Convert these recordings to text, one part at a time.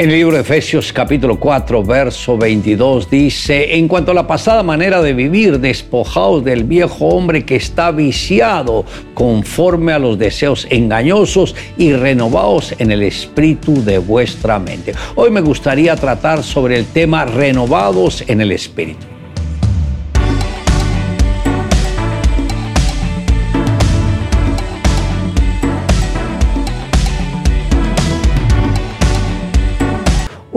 En el libro de Efesios capítulo 4, verso 22 dice, en cuanto a la pasada manera de vivir, despojaos del viejo hombre que está viciado conforme a los deseos engañosos y renovaos en el espíritu de vuestra mente. Hoy me gustaría tratar sobre el tema renovados en el espíritu.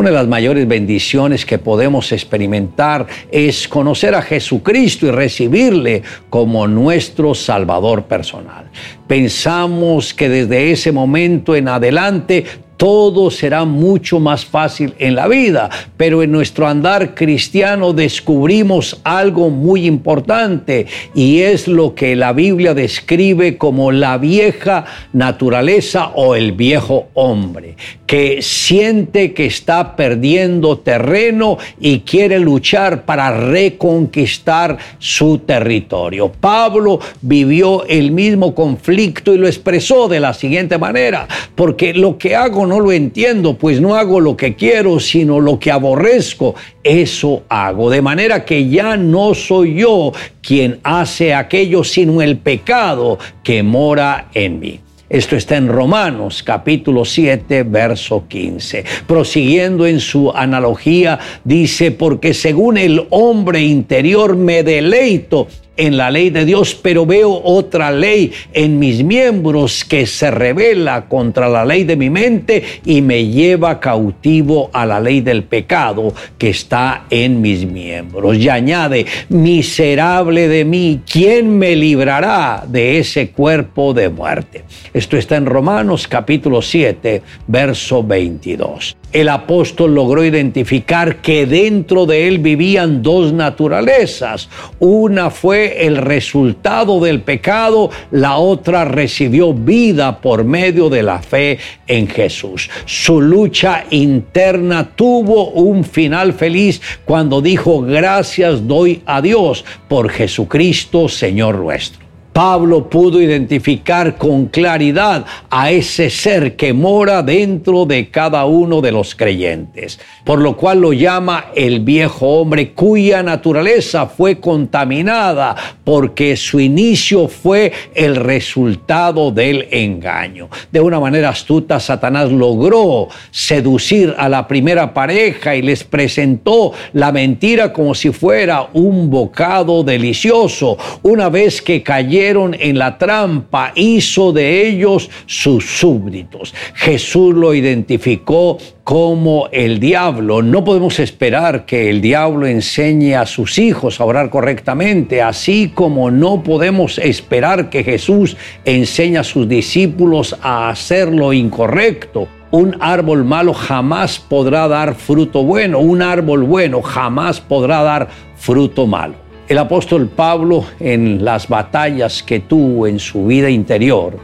Una de las mayores bendiciones que podemos experimentar es conocer a Jesucristo y recibirle como nuestro Salvador personal. Pensamos que desde ese momento en adelante todo será mucho más fácil en la vida, pero en nuestro andar cristiano descubrimos algo muy importante y es lo que la Biblia describe como la vieja naturaleza o el viejo hombre, que siente que está perdiendo terreno y quiere luchar para reconquistar su territorio. Pablo vivió el mismo conflicto y lo expresó de la siguiente manera, porque lo que hago no lo entiendo, pues no hago lo que quiero, sino lo que aborrezco, eso hago. De manera que ya no soy yo quien hace aquello, sino el pecado que mora en mí. Esto está en Romanos capítulo 7, verso 15. Prosiguiendo en su analogía, dice, porque según el hombre interior me deleito en la ley de Dios, pero veo otra ley en mis miembros que se revela contra la ley de mi mente y me lleva cautivo a la ley del pecado que está en mis miembros. Y añade, miserable de mí, ¿quién me librará de ese cuerpo de muerte? Esto está en Romanos capítulo 7, verso 22 el apóstol logró identificar que dentro de él vivían dos naturalezas. Una fue el resultado del pecado, la otra recibió vida por medio de la fe en Jesús. Su lucha interna tuvo un final feliz cuando dijo, gracias doy a Dios por Jesucristo, Señor nuestro. Pablo pudo identificar con claridad a ese ser que mora dentro de cada uno de los creyentes, por lo cual lo llama el viejo hombre cuya naturaleza fue contaminada porque su inicio fue el resultado del engaño. De una manera astuta, Satanás logró seducir a la primera pareja y les presentó la mentira como si fuera un bocado delicioso. Una vez que cayeron en la trampa, hizo de ellos sus súbditos. Jesús lo identificó como el diablo. No podemos esperar que el diablo enseñe a sus hijos a orar correctamente, así como no podemos esperar que Jesús enseñe a sus discípulos a hacer lo incorrecto. Un árbol malo jamás podrá dar fruto bueno, un árbol bueno jamás podrá dar fruto malo. El apóstol Pablo en las batallas que tuvo en su vida interior,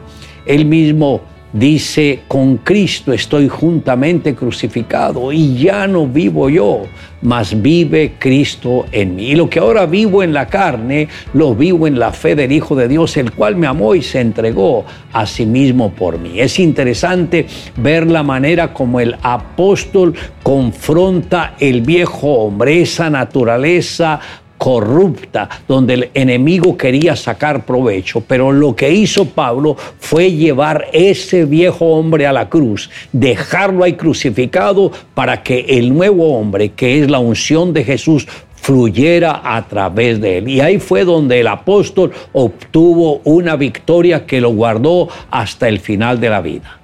él mismo dice, con Cristo estoy juntamente crucificado y ya no vivo yo, mas vive Cristo en mí. Y lo que ahora vivo en la carne, lo vivo en la fe del Hijo de Dios, el cual me amó y se entregó a sí mismo por mí. Es interesante ver la manera como el apóstol confronta el viejo hombre, esa naturaleza corrupta, donde el enemigo quería sacar provecho. Pero lo que hizo Pablo fue llevar ese viejo hombre a la cruz, dejarlo ahí crucificado para que el nuevo hombre, que es la unción de Jesús, fluyera a través de él. Y ahí fue donde el apóstol obtuvo una victoria que lo guardó hasta el final de la vida.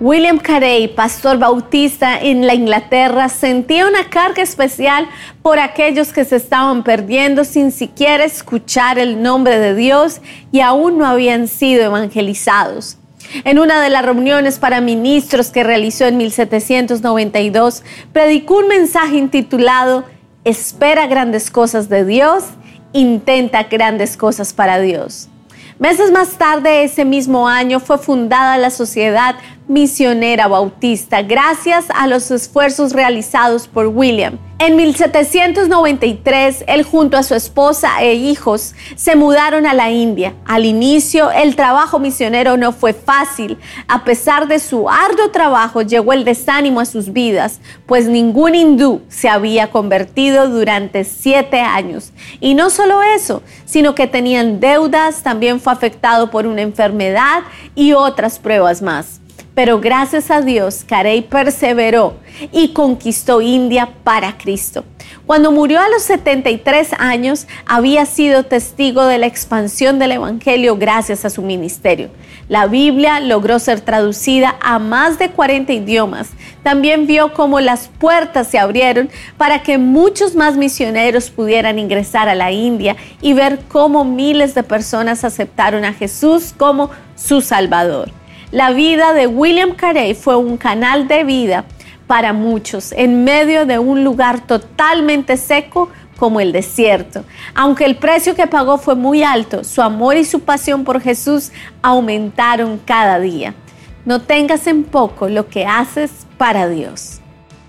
William Carey, pastor bautista en la Inglaterra, sentía una carga especial por aquellos que se estaban perdiendo sin siquiera escuchar el nombre de Dios y aún no habían sido evangelizados. En una de las reuniones para ministros que realizó en 1792, predicó un mensaje intitulado Espera grandes cosas de Dios, intenta grandes cosas para Dios. Meses más tarde, ese mismo año, fue fundada la Sociedad misionera bautista gracias a los esfuerzos realizados por William. En 1793, él junto a su esposa e hijos se mudaron a la India. Al inicio, el trabajo misionero no fue fácil. A pesar de su arduo trabajo, llegó el desánimo a sus vidas, pues ningún hindú se había convertido durante siete años. Y no solo eso, sino que tenían deudas, también fue afectado por una enfermedad y otras pruebas más. Pero gracias a Dios, Carey perseveró y conquistó India para Cristo. Cuando murió a los 73 años, había sido testigo de la expansión del Evangelio gracias a su ministerio. La Biblia logró ser traducida a más de 40 idiomas. También vio cómo las puertas se abrieron para que muchos más misioneros pudieran ingresar a la India y ver cómo miles de personas aceptaron a Jesús como su Salvador. La vida de William Carey fue un canal de vida para muchos en medio de un lugar totalmente seco como el desierto. Aunque el precio que pagó fue muy alto, su amor y su pasión por Jesús aumentaron cada día. No tengas en poco lo que haces para Dios.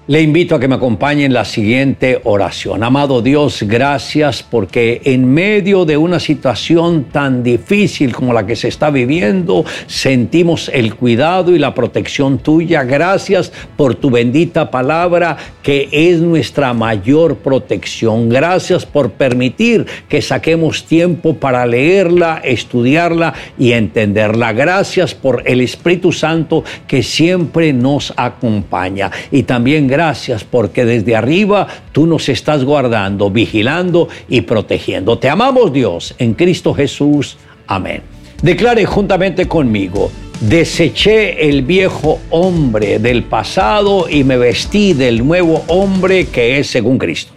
Le invito a que me acompañe en la siguiente oración. Amado Dios, gracias porque en medio de una situación tan difícil como la que se está viviendo, sentimos el cuidado y la protección tuya. Gracias por tu bendita palabra que es nuestra mayor protección. Gracias por permitir que saquemos tiempo para leerla, estudiarla y entenderla. Gracias por el Espíritu Santo que siempre nos acompaña. Y también gracias porque desde arriba tú nos estás guardando, vigilando y protegiendo. Te amamos Dios en Cristo Jesús. Amén. Declare juntamente conmigo, deseché el viejo hombre del pasado y me vestí del nuevo hombre que es según Cristo.